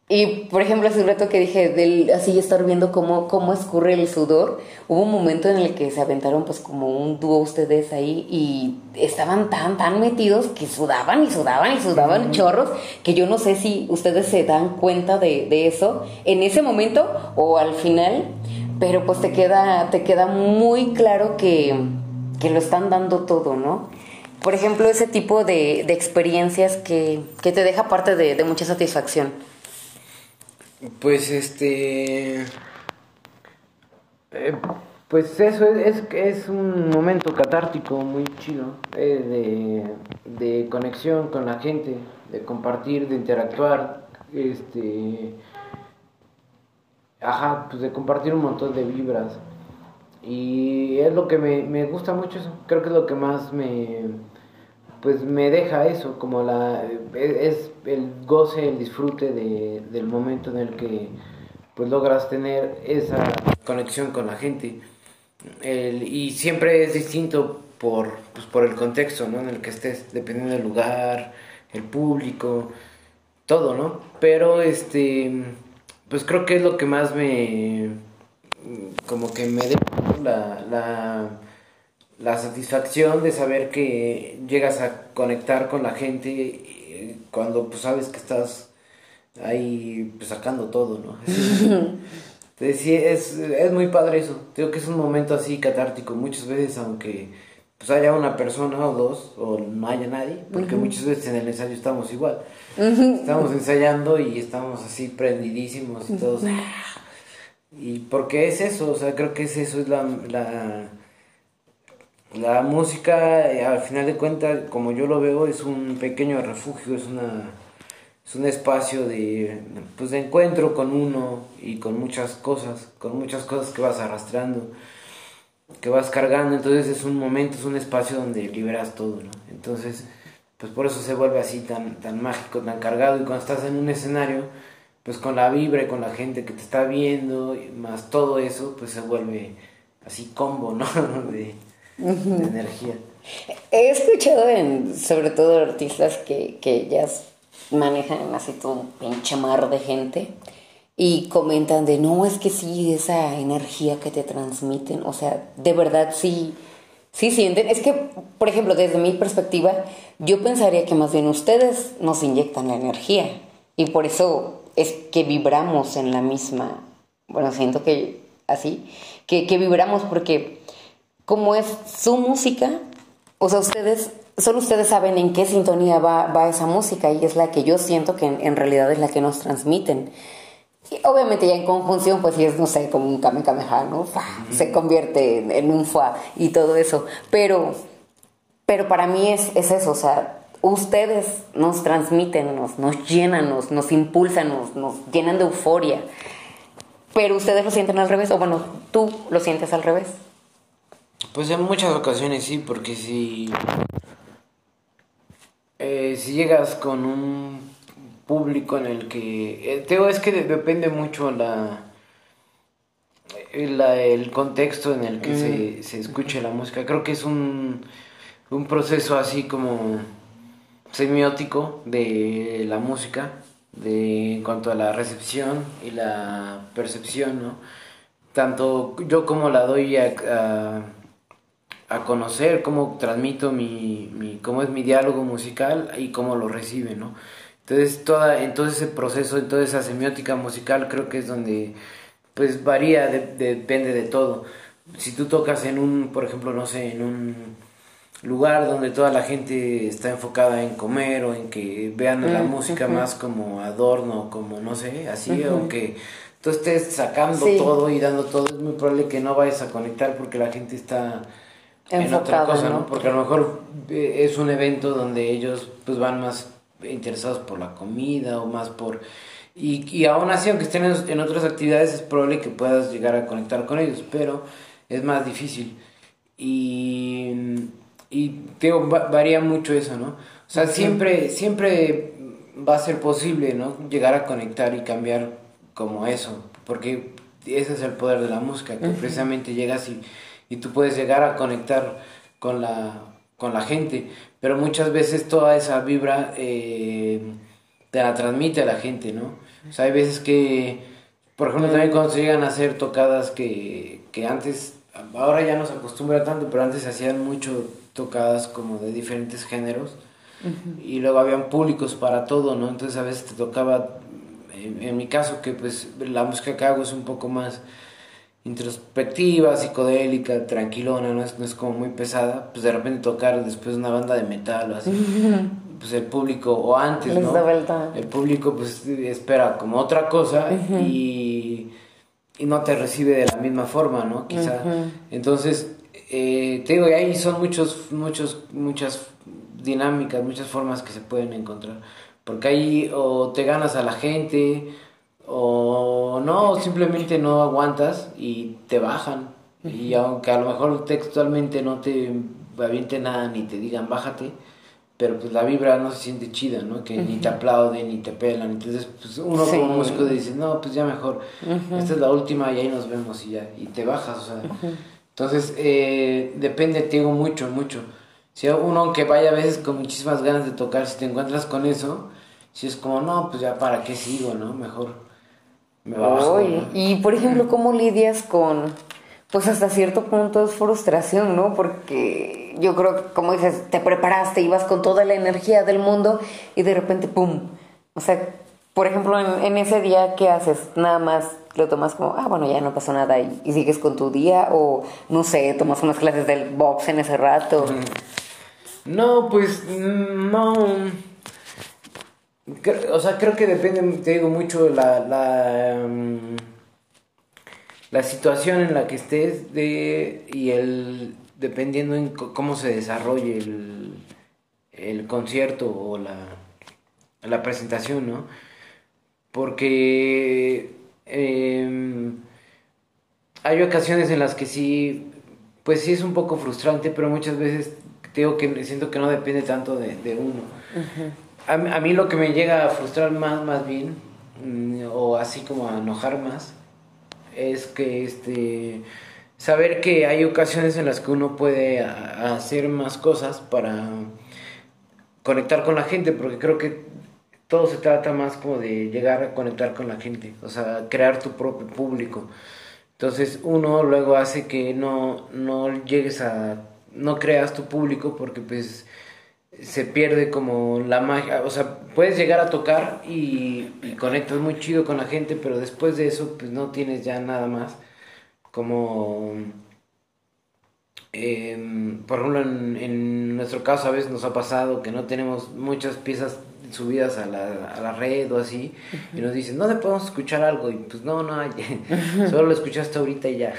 y, por ejemplo, hace un rato que dije, del, así estar viendo cómo, cómo escurre el sudor, hubo un momento en el que se aventaron pues como un dúo ustedes ahí y estaban tan, tan metidos que sudaban y sudaban y sudaban chorros, que yo no sé si ustedes se dan cuenta de, de eso en ese momento o al final pero pues te queda, te queda muy claro que, lo están dando todo, ¿no? Por ejemplo, ese tipo de, experiencias que, te deja parte de, mucha satisfacción. Pues este... Eh, pues eso es, es, un momento catártico muy chido, eh, de, de conexión con la gente, de compartir, de interactuar, este ajá, pues de compartir un montón de vibras. Y es lo que me, me gusta mucho eso. Creo que es lo que más me, pues me deja eso, como la, es el goce, el disfrute de, del momento en el que pues logras tener esa conexión con la gente. y siempre es distinto por, pues, por el contexto ¿no? en el que estés, dependiendo del lugar, el público, todo, ¿no? Pero este pues creo que es lo que más me, como que me da la, la, satisfacción de saber que llegas a conectar con la gente eh, cuando pues sabes que estás ahí pues, sacando todo, ¿no? Entonces, <laughs> sí, es, es muy padre eso. Creo que es un momento así catártico. Muchas veces, aunque pues haya una persona o dos, o no haya nadie, porque muchas veces en el ensayo estamos igual. Estamos ensayando y estamos así prendidísimos y todos. Y porque es eso, o sea, creo que es eso, es la, la, la música, eh, al final de cuentas, como yo lo veo, es un pequeño refugio, es una es un espacio de, pues, de encuentro con uno y con muchas cosas, con muchas cosas que vas arrastrando que vas cargando, entonces es un momento, es un espacio donde liberas todo, ¿no? Entonces, pues por eso se vuelve así tan, tan mágico, tan cargado, y cuando estás en un escenario, pues con la vibra, con la gente que te está viendo, más todo eso, pues se vuelve así combo, ¿no? <laughs> de, energía. He escuchado en, sobre todo artistas que, que ya manejan así todo un pinche mar de gente, y comentan de, no, es que sí, esa energía que te transmiten, o sea, de verdad sí, sí sienten. Es que, por ejemplo, desde mi perspectiva, yo pensaría que más bien ustedes nos inyectan la energía y por eso es que vibramos en la misma, bueno, siento que así, que, que vibramos porque como es su música, o sea, ustedes solo ustedes saben en qué sintonía va, va, esa música y es la que yo siento que en, realidad es la que nos transmiten. Y obviamente ya en conjunción, pues si es, no sé, como un kamehameha, ¿no? Se convierte en, un fa y todo eso. Pero, pero para mí es, es eso, o sea, ustedes nos transmiten, nos, nos llenan, nos, nos impulsan, nos, nos llenan de euforia. Pero ustedes lo sienten al revés, o bueno, tú lo sientes al revés. Pues en muchas ocasiones sí, porque si, eh, si llegas con un público en el que... Eh, es que depende mucho la, el contexto en el que se, mm. se escuche la música. Creo que es un, un proceso así como semiótico de la música, de, en cuanto a la recepción y la percepción, ¿no? Tanto yo como la doy a, a, conocer, cómo transmito mi, mi, cómo es mi diálogo musical y cómo lo recibe, ¿no? Entonces, toda, en todo ese proceso, en toda esa semiótica musical, creo que es donde, pues, varía, depende de todo. Si tú tocas en un, por ejemplo, no sé, en un lugar donde toda la gente está enfocada en comer o en que vean la mm, música más como adorno, como, no sé, así, aunque tú estés sacando todo y dando todo, es muy probable que no vayas a conectar porque la gente está en otra cosa, ¿no? Porque a lo mejor eh, es un evento donde ellos pues van más interesados por la comida o más por... Y, y aún así, aunque estén en, otras actividades, es probable que puedas llegar a conectar con ellos, pero es más difícil. Y, y digo, varía mucho eso, ¿no? O sea, siempre, siempre va a ser posible, ¿no? Llegar a conectar y cambiar como eso, porque ese es el poder de la música, que precisamente llegas y, y tú puedes llegar a conectar con la, con la gente, pero muchas veces toda esa vibra eh, te la transmite a la gente, ¿no? O sea, hay veces que, por ejemplo, también cuando se llegan a hacer tocadas que, que antes, ahora ya no se acostumbra tanto, pero antes se hacían mucho tocadas como de diferentes géneros. Y luego habían públicos para todo, ¿no? Entonces a veces te tocaba, en, mi caso, que pues la música que hago es un poco más introspectiva, psicodélica, tranquilona, no es, no es como muy pesada, pues de repente tocar después una banda de metal o así, <laughs> pues el público, o antes, ¿no? El público pues espera como otra cosa y, y, no te recibe de la misma forma, ¿no? Quizá. Entonces, eh, te digo, y ahí son muchos, muchos, muchas dinámicas, muchas formas que se pueden encontrar. Porque ahí o te ganas a la gente, o no, simplemente no aguantas y te bajan. Y aunque a lo mejor textualmente no te aviente nada ni te digan bájate, pero pues la vibra no se siente chida, ¿no? Que ni te aplauden ni te pelan. Entonces, pues uno como músico dice, no, pues ya mejor, esta es la última y ahí nos vemos y ya, y te bajas, o sea. Entonces, eh, depende, te digo mucho, mucho. Si uno que vaya a veces con muchísimas ganas de tocar, si te encuentras con eso, si es como, no, pues ya para qué sigo, ¿no? Mejor me bajo. Y por ejemplo, ¿cómo lidias con, pues hasta cierto punto es frustración, ¿no? Porque yo creo que, como dices, te preparaste, ibas con toda la energía del mundo y de repente, ¡pum! O sea, por ejemplo, en, ese día, ¿qué haces? Nada más lo tomas como, ah, bueno, ya no pasó nada y, sigues con tu día, o no sé, tomas unas clases del box en ese rato. No, pues no. O sea, creo que depende, te digo, mucho la, la, mm, la situación en la que estés de, y el dependiendo en cómo se desarrolle el, el concierto o la, la presentación, ¿no? porque em, hay ocasiones en las que sí, pues sí es un poco frustrante, pero muchas veces digo que siento que no depende tanto de, uno. A, mí lo que me llega a frustrar más, más bien, mm, o así como a enojar más, es que este saber que hay ocasiones en las que uno puede hacer más cosas para conectar con la gente, porque creo que todo se trata más como de llegar a conectar con la gente, o sea, crear tu propio público. Entonces uno luego hace que no, no llegues a, no creas tu público porque pues se pierde como la magia, o sea, puedes llegar a tocar y, conectas muy chido con la gente, pero después de eso pues no tienes ya nada más como... Em, por ejemplo, en, en nuestro caso a veces nos ha pasado que no tenemos muchas piezas subidas a la, a la red o así, y nos dicen, ¿dónde podemos escuchar algo? Y pues no, no, <laughs> solo lo escuchaste ahorita y ya.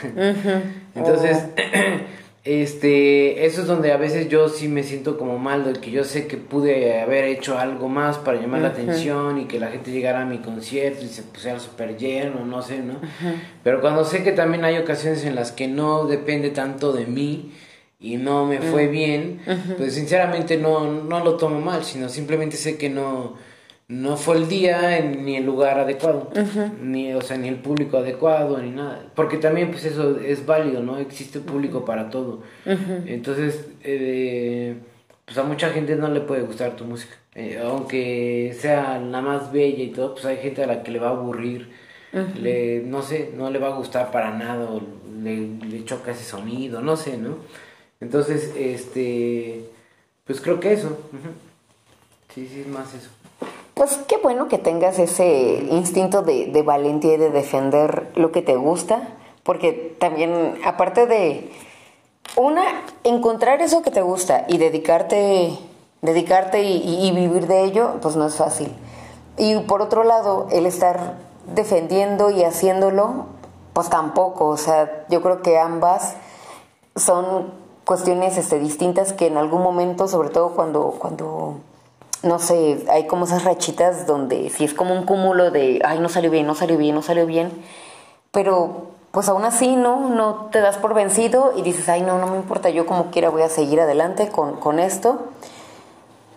Entonces. <clears throat> este, eso es donde a veces yo sí me siento como mal, de que yo sé que pude haber hecho algo más para llamar la atención y que la gente llegara a mi concierto y se pusiera súper lleno, no sé, ¿no? Pero cuando sé que también hay ocasiones en las que no depende tanto de mí, y no me fue mm. bien, pues sinceramente no, no lo tomo mal, sino simplemente sé que no, no fue el día ni el lugar adecuado, ni, o sea, ni el público adecuado, ni nada. Porque también pues eso es válido, ¿no? Existe público para todo. Entonces, eh, pues a mucha gente no le puede gustar tu música. Eh, aunque sea la más bella y todo, pues hay gente a la que le va a aburrir. le, no sé, no le va a gustar para nada, o le, le choca ese sonido, no sé, ¿no? Entonces, este, pues creo que eso. Sí, sí, es más eso. Pues qué bueno que tengas ese instinto de, valentía y de defender lo que te gusta, porque también, aparte de, una, encontrar eso que te gusta y dedicarte, dedicarte y, y vivir de ello, pues no es fácil. Y por otro lado, el estar defendiendo y haciéndolo, pues tampoco. O sea, yo creo que ambas son cuestiones este, distintas que en algún momento, sobre todo cuando, cuando, no sé, hay como esas rachitas donde si es como un cúmulo de, ay, no salió bien, no salió bien, no salió bien, pero pues aún así no, no te das por vencido y dices, ay no, no me importa, yo como quiera voy a seguir adelante con, con esto,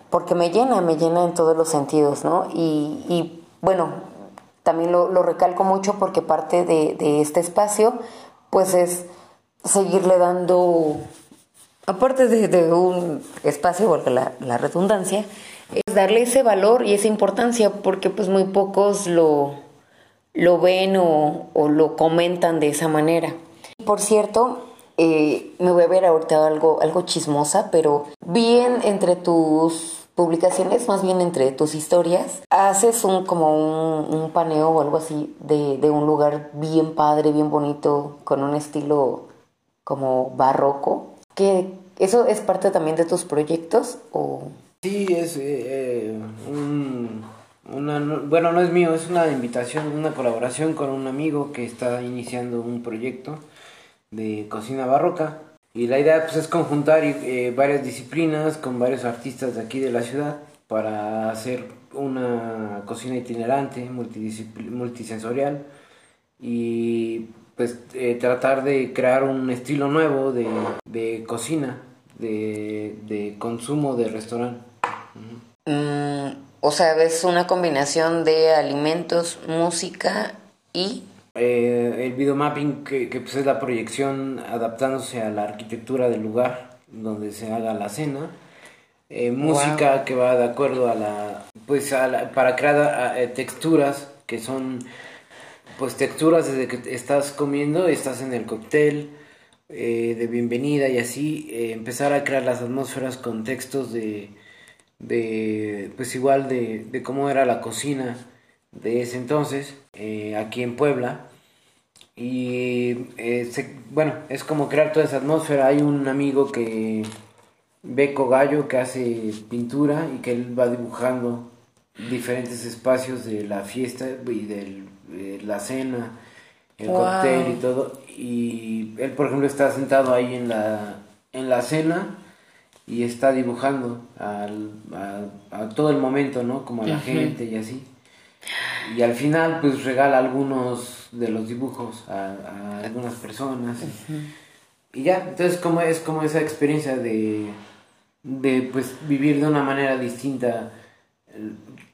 porque me llena, me llena en todos los sentidos, ¿no? Y, y bueno, también lo, lo, recalco mucho porque parte de, de este espacio, pues es seguirle dando, aparte de, un espacio, porque la, la, redundancia, es darle ese valor y esa importancia, porque pues muy pocos lo, lo ven o, o lo comentan de esa manera. Por cierto, eh, me voy a ver ahorita algo, algo chismosa, pero bien entre tus publicaciones, más bien entre tus historias, haces un como un, paneo o algo así de, de, un lugar bien padre, bien bonito, con un estilo como barroco. que ¿Eso es parte también de tus proyectos? O... Sí, es eh, un, una, bueno, no es mío, es una invitación, una colaboración con un amigo que está iniciando un proyecto de cocina barroca y la idea pues, es conjuntar eh, varias disciplinas con varios artistas de aquí de la ciudad para hacer una cocina itinerante, multisensorial y pues eh, tratar de crear un estilo nuevo de, de cocina, de, de, consumo de restaurante. Mm, o sea, es una combinación de alimentos, música y eh, el videomapping, que, que pues es la proyección adaptándose a la arquitectura del lugar donde se haga la cena. Eh, música que va de acuerdo a la. Pues para crear eh, texturas que son. Pues texturas desde que estás comiendo, estás en el cóctel de bienvenida y así. empezar a crear las atmósferas con textos de. De pues igual de, de cómo era la cocina de ese entonces, eh, aquí en Puebla. Y eh, bueno, es como crear toda esa atmósfera. Hay un amigo que, Beco Gallo, que hace pintura y que él va dibujando diferentes espacios de la fiesta y de la cena, el cóctel y todo. Y él, por ejemplo, está sentado ahí en la, en la cena y está dibujando al, a, todo el momento, ¿no? Como a la gente y así. Y al final, pues regala algunos de los dibujos a, algunas personas. Y ya, entonces como es como esa experiencia de, de pues vivir de una manera distinta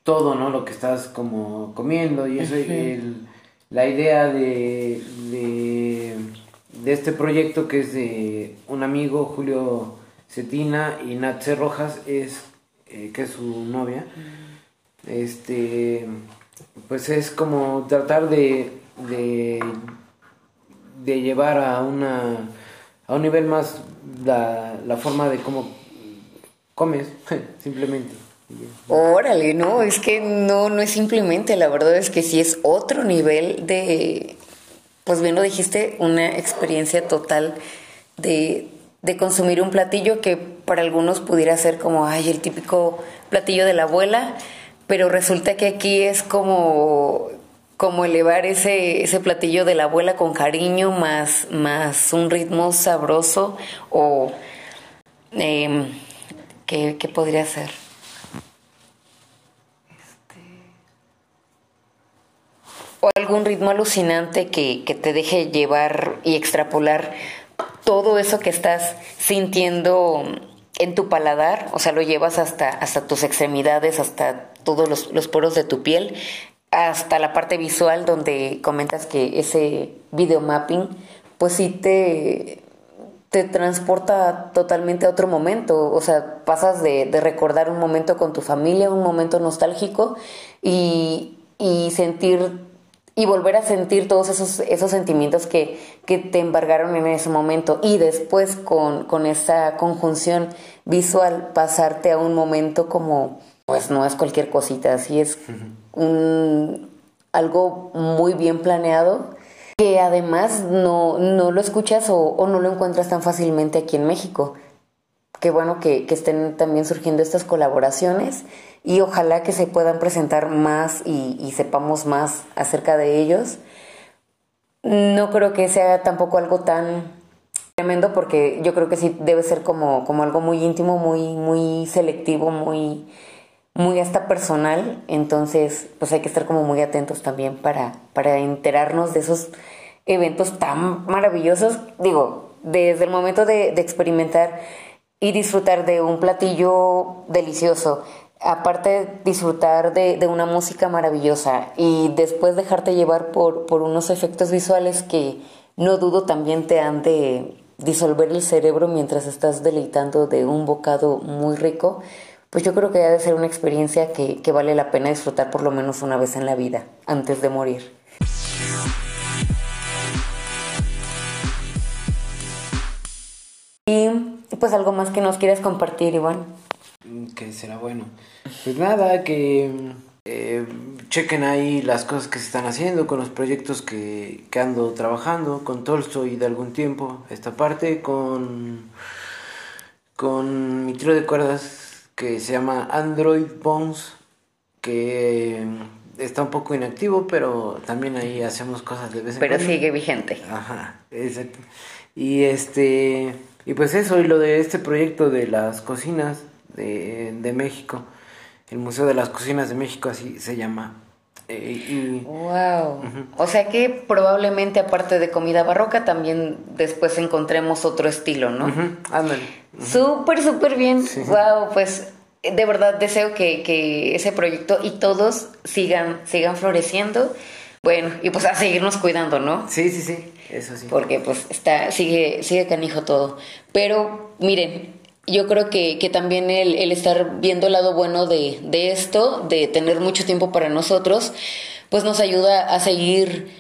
todo, ¿no? Lo que estás como comiendo y eso, el, la idea de, de, de, este proyecto que es de un amigo, Julio Cetina y Natse Rojas, es, eh, que es su novia, este pues es como tratar de, de, llevar a una a un nivel más la, la forma de cómo comes, <laughs> simplemente. Órale, no, es que no, no es simplemente, la verdad es que sí es otro nivel de, pues bien lo dijiste, una experiencia total de, de consumir un platillo que para algunos pudiera ser como, ay, el típico platillo de la abuela, pero resulta que aquí es como como elevar ese, ese platillo de la abuela con cariño más, más un ritmo sabroso o eh, ¿qué, podría ser? Este, o algún ritmo alucinante que, que te deje llevar y extrapolar todo eso que estás sintiendo en tu paladar, o sea, lo llevas hasta, hasta tus extremidades, hasta todos los, los poros de tu piel, hasta la parte visual donde comentas que ese video mapping, pues sí te, te transporta totalmente a otro momento, o sea, pasas de, de recordar un momento con tu familia, un momento nostálgico y, y sentir y volver a sentir todos esos, esos sentimientos que, que te embargaron en ese momento y después con, con esa conjunción visual pasarte a un momento como, pues no es cualquier cosita, así es un, algo muy bien planeado que además no, no lo escuchas o, o, no lo encuentras tan fácilmente aquí en México. Qué bueno que, que estén también surgiendo estas colaboraciones y ojalá que se puedan presentar más y, sepamos más acerca de ellos. No creo que sea tampoco algo tan tremendo porque yo creo que sí debe ser como, como algo muy íntimo, muy, muy selectivo, muy, muy hasta personal. Entonces, pues hay que estar como muy atentos también para, para enterarnos de esos eventos tan maravillosos. Digo, desde el momento de, experimentar y disfrutar de un platillo delicioso, aparte disfrutar de, una música maravillosa y después dejarte llevar por, por unos efectos visuales que no dudo también te han de disolver el cerebro mientras estás deleitando de un bocado muy rico, pues yo creo que ha de ser una experiencia que, que vale la pena disfrutar por lo menos una vez en la vida, antes de morir. Pues algo más que nos quieras compartir, Iván. Que será bueno. Pues nada, que eh, chequen ahí las cosas que se están haciendo con los proyectos que, que ando trabajando con Tolstoy de algún tiempo, esta parte, con, con mi trío de cuerdas que se llama Android Bones, que está un poco inactivo, pero también ahí hacemos cosas de vez en cuando. Pero sigue vigente. Ajá, exacto. Y este, y pues eso, y lo de este proyecto de las cocinas de, de México el Museo de las Cocinas de México, así se llama. Eh, wow. O sea que probablemente aparte de comida barroca también después encontremos otro estilo, ¿no? Ándale. Súper, súper bien. Wow, pues de verdad deseo que, ese proyecto y todos sigan, sigan floreciendo. Bueno, y pues a seguirnos cuidando, ¿no? Sí, sí, sí, eso sí. Porque pues está, sigue, sigue canijo todo. Pero miren, yo creo que, que también el, el, estar viendo el lado bueno de, de, esto, de tener mucho tiempo para nosotros, pues nos ayuda a seguir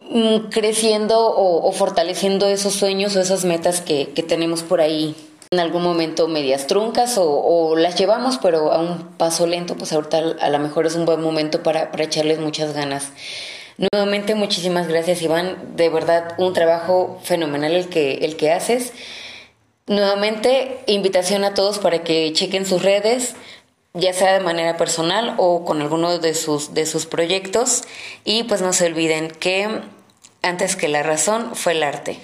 mm, creciendo o, fortaleciendo esos sueños o esas metas que, que, tenemos por ahí en algún momento medias truncas o, o, las llevamos pero a un paso lento, pues ahorita a lo mejor es un buen momento para, para echarles muchas ganas. Nuevamente muchísimas gracias Iván, de verdad un trabajo fenomenal el que, el que haces. Nuevamente, invitación a todos para que chequen sus redes, ya sea de manera personal o con alguno de sus, de sus proyectos. Y pues no se olviden que antes que la razón fue el arte.